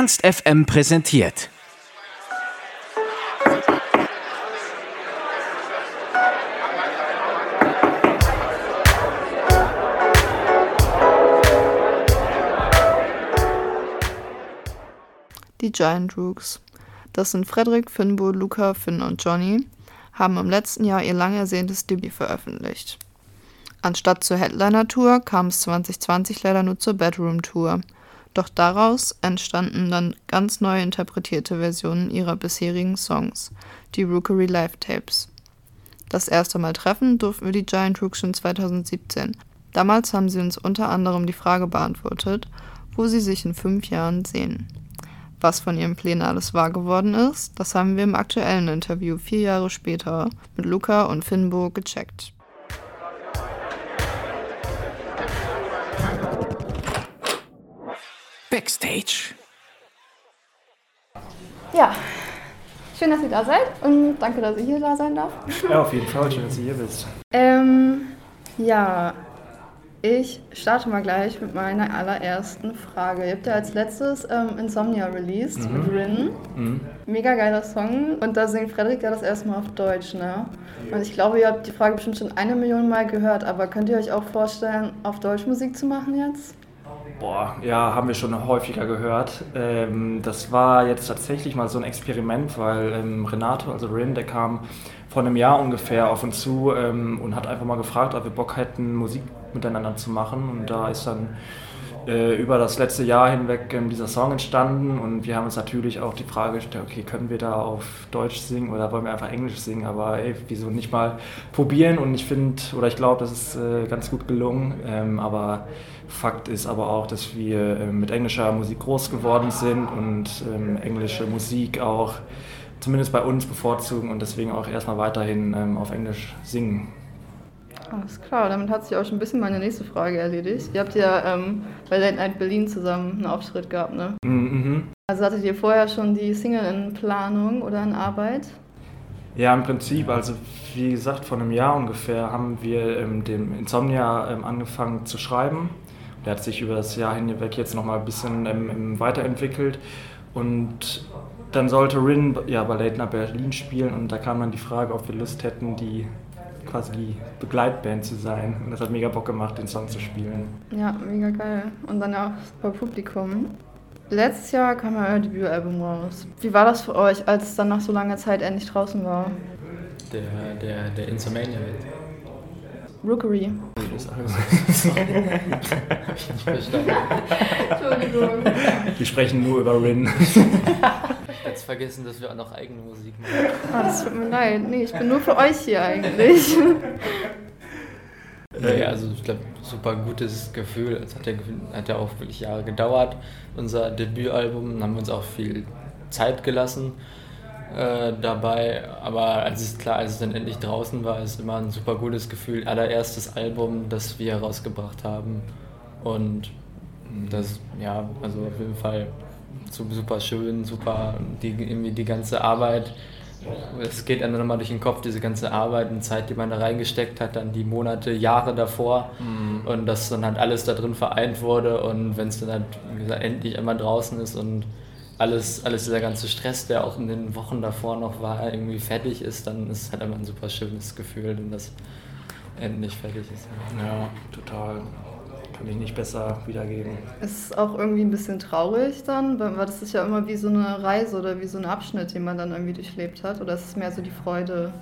Ernst FM präsentiert. Die Giant Rooks. Das sind Frederik, Finbo, Luca, Finn und Johnny, haben im letzten Jahr ihr lang ersehntes Debüt veröffentlicht. Anstatt zur Headliner-Tour kam es 2020 leider nur zur Bedroom-Tour. Doch daraus entstanden dann ganz neu interpretierte Versionen ihrer bisherigen Songs, die Rookery Live Tapes. Das erste Mal treffen durften wir die Giant Rooks schon 2017. Damals haben sie uns unter anderem die Frage beantwortet, wo sie sich in fünf Jahren sehen. Was von ihren Plänen alles wahr geworden ist, das haben wir im aktuellen Interview vier Jahre später mit Luca und Finbo gecheckt. Backstage. Ja, schön, dass ihr da seid und danke, dass ich hier da sein darf. Ja, auf jeden Fall, schön, dass du hier bist. Ähm, ja, ich starte mal gleich mit meiner allerersten Frage. Ihr habt ja als letztes ähm, Insomnia released Mhm. mit Rin. Mhm. Mega geiler Song. Und da singt Frederik ja das erste Mal auf Deutsch, ne? Und ich glaube, ihr habt die Frage bestimmt schon eine Million Mal gehört, aber könnt ihr euch auch vorstellen, auf Deutsch Musik zu machen jetzt? Boah, ja, haben wir schon häufiger gehört. Ähm, das war jetzt tatsächlich mal so ein Experiment, weil ähm, Renato, also Rin, der kam vor einem Jahr ungefähr auf uns zu ähm, und hat einfach mal gefragt, ob wir Bock hätten, Musik miteinander zu machen. Und da ist dann äh, über das letzte Jahr hinweg ähm, dieser Song entstanden und wir haben uns natürlich auch die Frage gestellt, okay, können wir da auf Deutsch singen oder wollen wir einfach Englisch singen? Aber ey, wieso nicht mal probieren? Und ich finde, oder ich glaube, das ist äh, ganz gut gelungen. Ähm, aber Fakt ist aber auch, dass wir äh, mit englischer Musik groß geworden sind und ähm, englische Musik auch zumindest bei uns bevorzugen und deswegen auch erstmal weiterhin ähm, auf Englisch singen. Alles klar, damit hat sich auch schon ein bisschen meine nächste Frage erledigt. Ihr habt ja ähm, bei Late Night Berlin zusammen einen Auftritt gehabt, ne? Mhm. Also hattet ihr vorher schon die Single in Planung oder in Arbeit? Ja, im Prinzip, also wie gesagt, vor einem Jahr ungefähr haben wir ähm, dem Insomnia ähm, angefangen zu schreiben. Der hat sich über das Jahr hinweg jetzt nochmal ein bisschen ähm, weiterentwickelt. Und dann sollte Rin ja, bei Late Night Berlin spielen und da kam dann die Frage, ob wir Lust hätten, die quasi die Begleitband zu sein. Und das hat mega Bock gemacht, den Song zu spielen. Ja, mega geil. Und dann auch super Publikum. Letztes Jahr kam ja euer Debütalbum raus. Wie war das für euch, als es dann nach so langer Zeit endlich draußen war? Der, der, der Insomania-Hit. Rookery. Nicht verstanden. Entschuldigung. Wir sprechen nur über Rin. Jetzt vergessen, dass wir auch noch eigene Musik machen. Ah, das tut mir leid. Nee, ich bin nur für euch hier eigentlich. Nee, also ich glaube, super gutes Gefühl. Es hat ja, hat ja auch wirklich Jahre gedauert. Unser Debütalbum Da haben wir uns auch viel Zeit gelassen äh, dabei. Aber als es klar, als es dann endlich draußen war, ist immer ein super gutes Gefühl. Allererstes Album, das wir herausgebracht haben. Und das, ja, also auf jeden Fall su- super schön, super, die, irgendwie die ganze Arbeit. Es geht einem nochmal durch den Kopf, diese ganze Arbeit und Zeit, die man da reingesteckt hat, dann die Monate, Jahre davor und dass dann halt alles da drin vereint wurde und wenn es dann halt, wie gesagt, endlich einmal draußen ist und alles, alles dieser ganze Stress, der auch in den Wochen davor noch war, irgendwie fertig ist, dann ist es halt immer ein super schönes Gefühl, wenn das endlich fertig ist. Ja, total. Kann ich nicht besser wiedergeben. Ist auch irgendwie ein bisschen traurig dann, weil weil das ist ja immer wie so eine Reise oder wie so ein Abschnitt, den man dann irgendwie durchlebt hat. Oder ist es mehr so die Freude?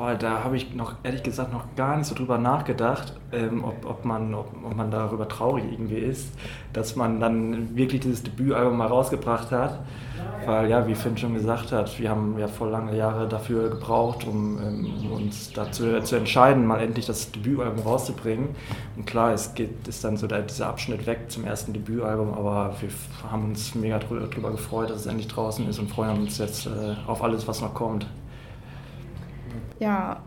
Boah, da habe ich noch ehrlich gesagt noch gar nicht so drüber nachgedacht, ähm, ob, ob, man, ob, ob man darüber traurig irgendwie ist, dass man dann wirklich dieses Debütalbum mal rausgebracht hat. Weil ja, wie Finn schon gesagt hat, wir haben ja voll lange Jahre dafür gebraucht, um ähm, uns dazu zu entscheiden, mal endlich das Debütalbum rauszubringen. Und klar, es geht, ist dann so der, dieser Abschnitt weg zum ersten Debütalbum, aber wir haben uns mega drüber, gefreut, dass es endlich draußen ist und freuen uns jetzt äh, auf alles, was noch kommt. Ja,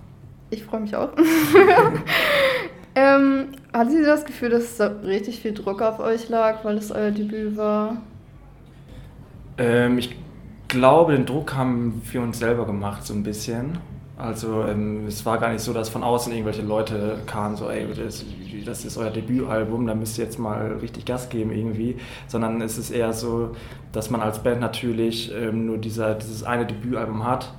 ich freue mich auch. ähm, hattet ihr das Gefühl, dass da richtig viel Druck auf euch lag, weil es euer Debüt war? Ähm, ich glaube, den Druck haben wir uns selber gemacht, so ein bisschen. Also ähm, es war gar nicht so, dass von außen irgendwelche Leute kamen, so ey, das, das ist euer Debütalbum, da müsst ihr jetzt mal richtig Gas geben irgendwie, sondern es ist eher so, dass man als Band natürlich ähm, nur dieser, dieses eine Debütalbum hat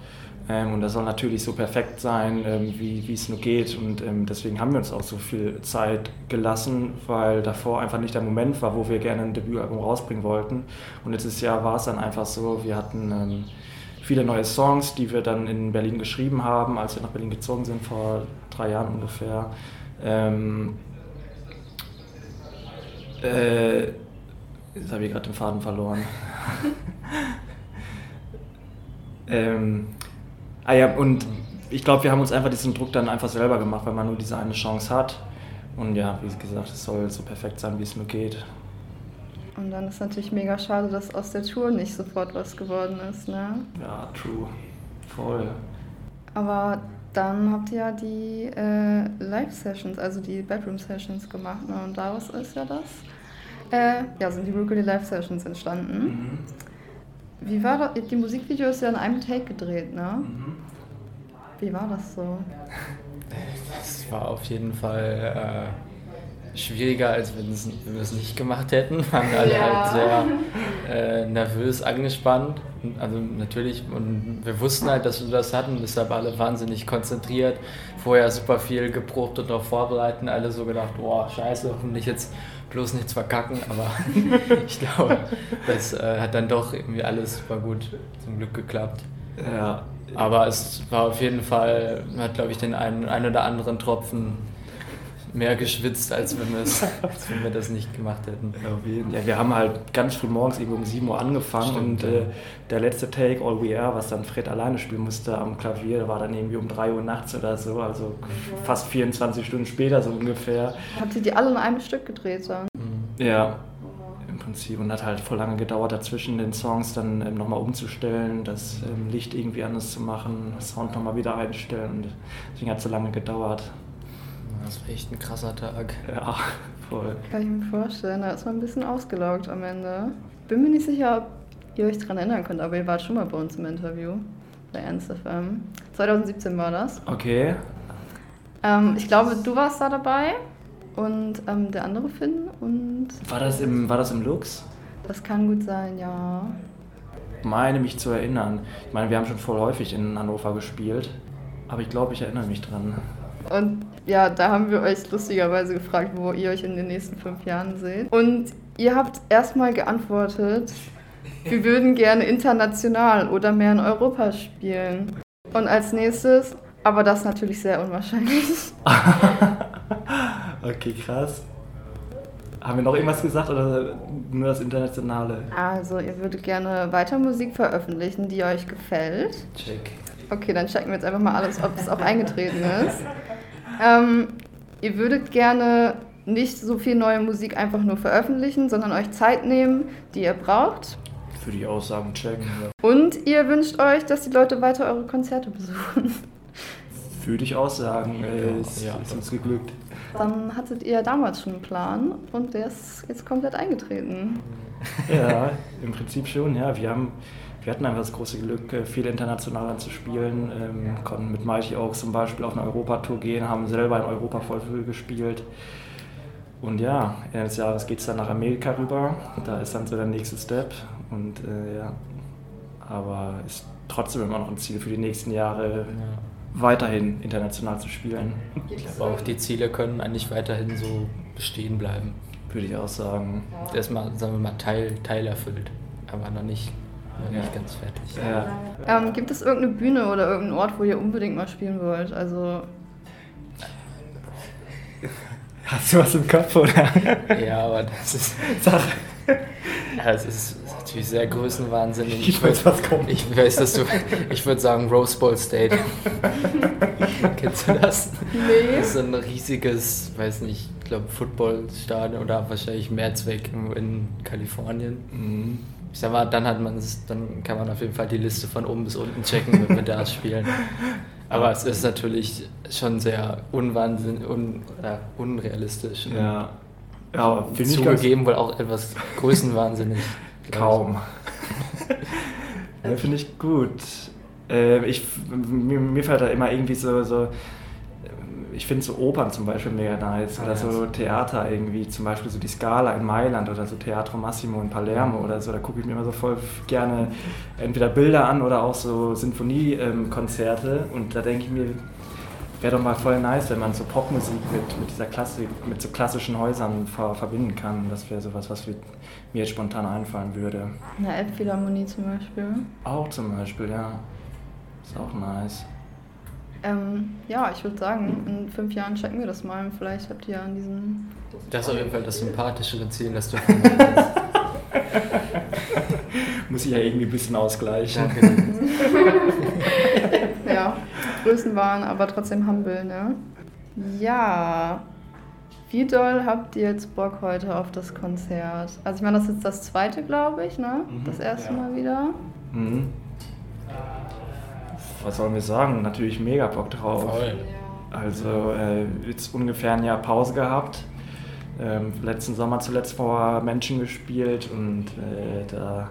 und das soll natürlich so perfekt sein, ähm, wie es nur geht und ähm, deswegen haben wir uns auch so viel Zeit gelassen, weil davor einfach nicht der Moment war, wo wir gerne ein Debütalbum rausbringen wollten und letztes Jahr war es dann einfach so, wir hatten ähm, viele neue Songs, die wir dann in Berlin geschrieben haben, als wir nach Berlin gezogen sind, vor drei Jahren ungefähr. Ähm, äh, jetzt habe ich gerade den Faden verloren. ähm, ah ja, und ich glaube, wir haben uns einfach diesen Druck dann einfach selber gemacht, weil man nur diese eine Chance hat. Und ja, wie gesagt, es soll so perfekt sein, wie es nur geht. Und dann ist natürlich mega schade, dass aus der Tour nicht sofort was geworden ist, ne? Ja, true. Voll. Aber dann habt ihr ja die äh, Live-Sessions, also die Bedroom-Sessions gemacht, ne? Und daraus ist ja das. Äh, ja, sind die Rookery Live-Sessions entstanden. Mhm. Wie war das? Die Musikvideos ja in einem Take gedreht, ne? Mhm. Wie war das so? Das war auf jeden Fall. Äh schwieriger, als wenn, wir es nicht gemacht hätten. Wir waren alle ja. halt sehr äh, nervös angespannt. Also natürlich, und wir wussten halt, dass wir das hatten, deshalb alle wahnsinnig konzentriert. Vorher super viel geprobt und auch vorbereiten. Alle so gedacht, boah, scheiße, hoffentlich jetzt bloß nichts verkacken. Aber ich glaube, das äh, hat dann doch irgendwie alles super gut zum Glück geklappt. Ja. Aber es war auf jeden Fall, hat glaube ich den einen, einen oder anderen Tropfen mehr geschwitzt, als wenn, als wenn wir das nicht gemacht hätten. Ja, wir haben halt ganz früh morgens irgendwo um 7 Uhr angefangen Stimmt, und äh, der letzte Take, All We Are, was dann Fred alleine spielen musste am Klavier, war dann irgendwie um 3 Uhr nachts oder so, also fast 24 Stunden später so ungefähr. Habt ihr die alle in einem Stück gedreht dann? Mhm. Ja, im Prinzip und hat halt voll lange gedauert dazwischen den Songs dann ähm, nochmal umzustellen, das ähm, Licht irgendwie anders zu machen, Sound nochmal wieder einstellen und deswegen hat es so lange gedauert. Das war echt ein krasser Tag. Ja, voll. Kann ich mir vorstellen. Da ist man ein bisschen ausgelaugt am Ende. Bin mir nicht sicher, ob ihr euch daran erinnern könnt, aber ihr wart schon mal bei uns im Interview bei Ernst FM. 2017 war das. Okay. Ähm, ich glaube, du warst da dabei und ähm, der andere Finn und. War das, im, war das im Lux? Das kann gut sein, ja. Ich meine mich zu erinnern. Ich meine, wir haben schon voll häufig in Hannover gespielt, aber ich glaube, ich erinnere mich dran. Und ja, da haben wir euch lustigerweise gefragt, wo ihr euch in den nächsten fünf Jahren seht. Und ihr habt erstmal geantwortet, wir würden gerne international oder mehr in Europa spielen. Und als nächstes, aber das natürlich sehr unwahrscheinlich. okay, krass. Haben wir noch irgendwas gesagt oder nur das Internationale? Also, ihr würdet gerne weiter Musik veröffentlichen, die euch gefällt. Check. Okay, dann checken wir jetzt einfach mal alles, ob es auch eingetreten ist. Ähm, ihr würdet gerne nicht so viel neue Musik einfach nur veröffentlichen, sondern euch Zeit nehmen, die ihr braucht. Für die Aussagen checken. Ja. Und ihr wünscht euch, dass die Leute weiter eure Konzerte besuchen. Würde ich auch sagen, äh, ist, ja. ist uns geglückt. Dann hattet ihr damals schon einen Plan und der ist jetzt komplett eingetreten. Ja, im Prinzip schon, ja. Wir haben wir hatten einfach das große Glück, äh, viel international zu spielen. Ähm, konnten mit Mighty Oaks zum Beispiel auf eine Europatour gehen, haben selber in Europa voll viel gespielt. Und ja, Ende des Jahres geht es dann nach Amerika rüber. Da ist dann so der nächste Step. Und äh, ja, aber ist trotzdem immer noch ein Ziel für die nächsten Jahre, ja. weiterhin international zu spielen. Ich glaube auch, die Ziele können eigentlich weiterhin so bestehen bleiben. Würde ich auch sagen. Erstmal, sagen wir mal, Teil, Teil erfüllt, aber noch nicht ja. nicht ganz fertig. Ja. Ähm, gibt es irgendeine Bühne oder irgendeinen Ort, wo ihr unbedingt mal spielen wollt? Also. Hast du was im Kopf, oder? Ja, aber das ist. Sache. Ja, es ist natürlich sehr größenwahnsinnig. Ich weiß, was kommt. Ich weiß, dass du. Ich würde sagen Rose Bowl Stadium. Kennst du das? Nee. Das ist ein riesiges, weiß nicht, ich glaube Footballstadion oder wahrscheinlich Mehrzweck in Kalifornien. Mhm ich sag mal, dann hat man dann kann man auf jeden Fall die Liste von oben bis unten checken, wenn wir da spielen. Aber es ist natürlich schon sehr unwahnsinn, un, äh, unrealistisch. Ja. Ja, zugegeben wohl auch etwas größenwahnsinnig. Kaum. ja, finde ich gut. Äh, ich, mir, mir fällt da immer irgendwie so, so ich finde so Opern zum Beispiel mega nice oder so Theater irgendwie, zum Beispiel so die Scala in Mailand oder so Teatro Massimo in Palermo oder so, da gucke ich mir immer so voll gerne entweder Bilder an oder auch so Sinfoniekonzerte und da denke ich mir, wäre doch mal voll nice, wenn man so Popmusik mit, mit dieser Klassik, mit so klassischen Häusern ver, verbinden kann. Das wäre sowas, was mir jetzt spontan einfallen würde. Eine Elbphilharmonie zum Beispiel. Auch zum Beispiel, ja. Ist auch nice. Ähm, ja, ich würde sagen, in fünf Jahren checken wir das mal. Vielleicht habt ihr an diesem. Das ist auf jeden Fall das sympathischere Ziel, das du Muss ich ja irgendwie ein bisschen ausgleichen. ja, Größenwahn, aber trotzdem humble, ne? Ja. Wie doll habt ihr jetzt Bock heute auf das Konzert? Also ich meine, das ist jetzt das zweite, glaube ich, ne? Mhm, das erste ja. Mal wieder. Mhm. Was sollen wir sagen? Natürlich mega Bock drauf. Voll. Also äh, jetzt ungefähr ein Jahr Pause gehabt. Ähm, letzten Sommer zuletzt vor Menschen gespielt und äh, da,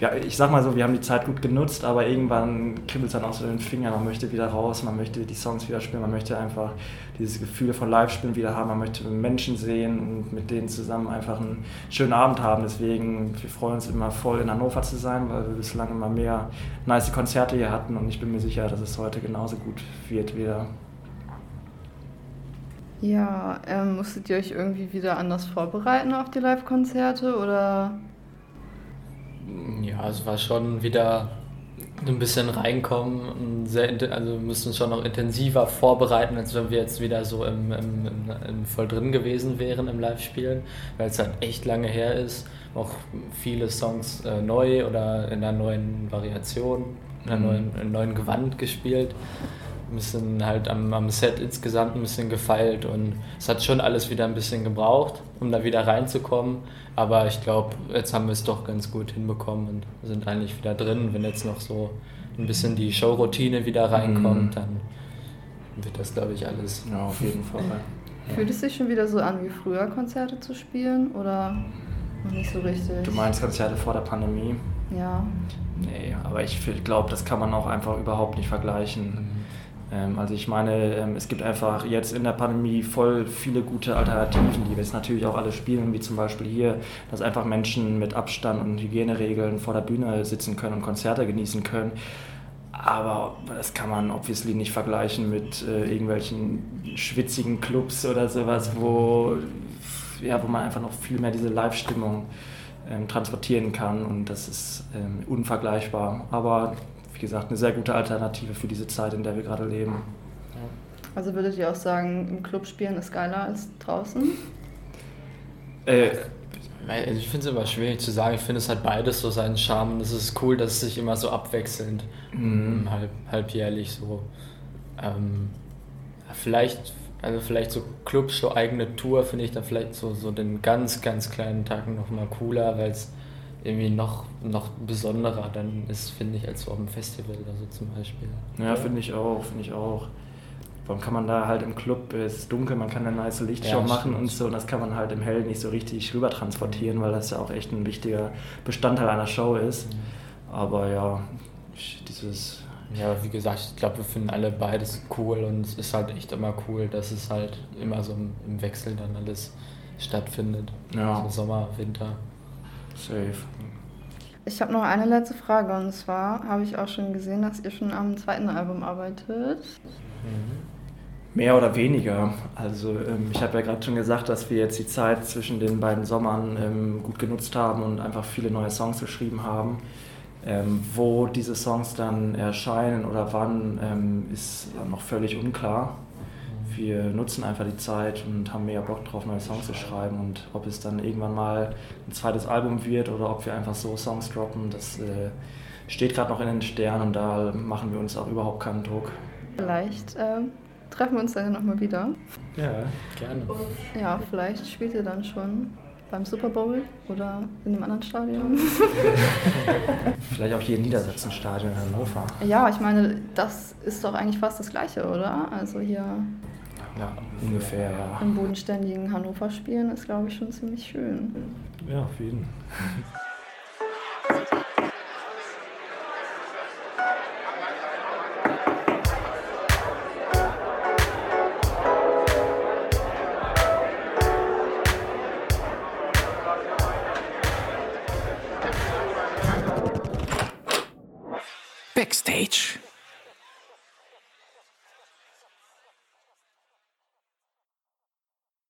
ja, ich sag mal so, wir haben die Zeit gut genutzt, aber irgendwann kribbelt es dann auch so den Fingern, man möchte wieder raus, man möchte die Songs wieder spielen, man möchte einfach dieses Gefühl von Live-Spielen wieder haben, man möchte Menschen sehen und mit denen zusammen einfach einen schönen Abend haben. Deswegen, wir freuen uns immer voll in Hannover zu sein, weil wir bislang immer mehr nice Konzerte hier hatten und ich bin mir sicher, dass es heute genauso gut wird wieder. Ja, ähm, musstet ihr euch irgendwie wieder anders vorbereiten auf die Live-Konzerte oder? Ja, es war schon wieder ein bisschen reinkommen sehr, also wir mussten uns schon noch intensiver vorbereiten, als wenn wir jetzt wieder so im, im, im, im voll drin gewesen wären im Live-Spielen, weil es halt echt lange her ist. Auch viele Songs äh, neu oder in einer neuen Variation, in einem neuen, in einem neuen Gewand gespielt ein bisschen halt am, am Set insgesamt ein bisschen gefeilt und es hat schon alles wieder ein bisschen gebraucht, um da wieder reinzukommen. Aber ich glaube, jetzt haben wir es doch ganz gut hinbekommen und sind eigentlich wieder drin. Wenn jetzt noch so ein bisschen die Showroutine wieder reinkommt, Mhm. dann wird das, glaube ich, alles. Ja, auf jeden Fall. Fühlt es sich schon wieder so an, wie früher Konzerte zu spielen oder noch nicht so richtig? Du meinst Konzerte vor der Pandemie? Ja. Nee, aber ich glaube, das kann man auch einfach überhaupt nicht vergleichen. Ähm, also ich meine, ähm, es gibt einfach jetzt in der Pandemie voll viele gute Alternativen, die wir jetzt natürlich auch alle spielen, wie zum Beispiel hier, dass einfach Menschen mit Abstand und Hygieneregeln vor der Bühne sitzen können und Konzerte genießen können. Aber das kann man obviously nicht vergleichen mit äh, irgendwelchen schwitzigen Clubs oder sowas, wo, ja, wo man einfach noch viel mehr diese Live-Stimmung ähm, transportieren kann und das ist ähm, unvergleichbar. Aber wie gesagt, eine sehr gute Alternative für diese Zeit, in der wir gerade leben. Also würdet ihr auch sagen, im Club spielen ist geiler als draußen? Äh, Also ich finde es immer schwierig zu sagen. Ich finde, es hat beides so seinen Charme. Und es ist cool, dass es sich immer so abwechselnd, Mhm. halb, halbjährlich so. Ähm, vielleicht, also vielleicht so Clubs, so eigene Tour, finde ich dann vielleicht so, so den ganz, ganz kleinen Tagen nochmal cooler, weil es irgendwie noch, noch besonderer dann ist, finde ich, als so auf dem Festival oder so zum Beispiel. ja, finde ich auch, finde ich auch. Warum kann man da halt im Club, es ist dunkel, man kann eine nice Lichtshow Ja, machen und so und das kann man halt im Hell nicht so richtig rüber transportieren, weil das ja auch echt ein wichtiger Bestandteil einer Show ist. Aber ja, dieses Ja, wie gesagt, ich glaube, wir finden alle beides cool und es ist halt echt immer cool, dass es halt immer so im, Wechsel dann alles stattfindet. Ja. So Sommer, Winter. Safe. Ich habe noch eine letzte Frage und zwar habe ich auch schon gesehen, dass ihr schon am zweiten Album arbeitet. Mehr oder weniger. Also ähm, ich habe ja gerade schon gesagt, dass wir jetzt die Zeit zwischen den beiden Sommern ähm, gut genutzt haben und einfach viele neue Songs geschrieben haben. Ähm, wo diese Songs dann erscheinen oder wann, ähm, ist noch völlig unklar. Wir nutzen einfach die Zeit und haben mega Bock drauf, neue Songs zu schreiben. Und ob es dann irgendwann mal ein zweites Album wird oder ob wir einfach so Songs droppen, das äh, steht gerade noch in den Sternen und da machen wir uns auch überhaupt keinen Druck. Vielleicht ähm, treffen wir uns dann ja nochmal wieder. Ja. Gerne. Ja, vielleicht spielt ihr dann schon beim Super Bowl oder in einem anderen Stadion. Vielleicht auch hier im Niedersachsenstadion in Hannover. ja, ich meine, das ist doch eigentlich fast das Gleiche, oder? Also hier ja, ungefähr, ja. Im bodenständigen Hannover spielen ist, glaube ich, schon ziemlich schön. Ja, auf jeden Backstage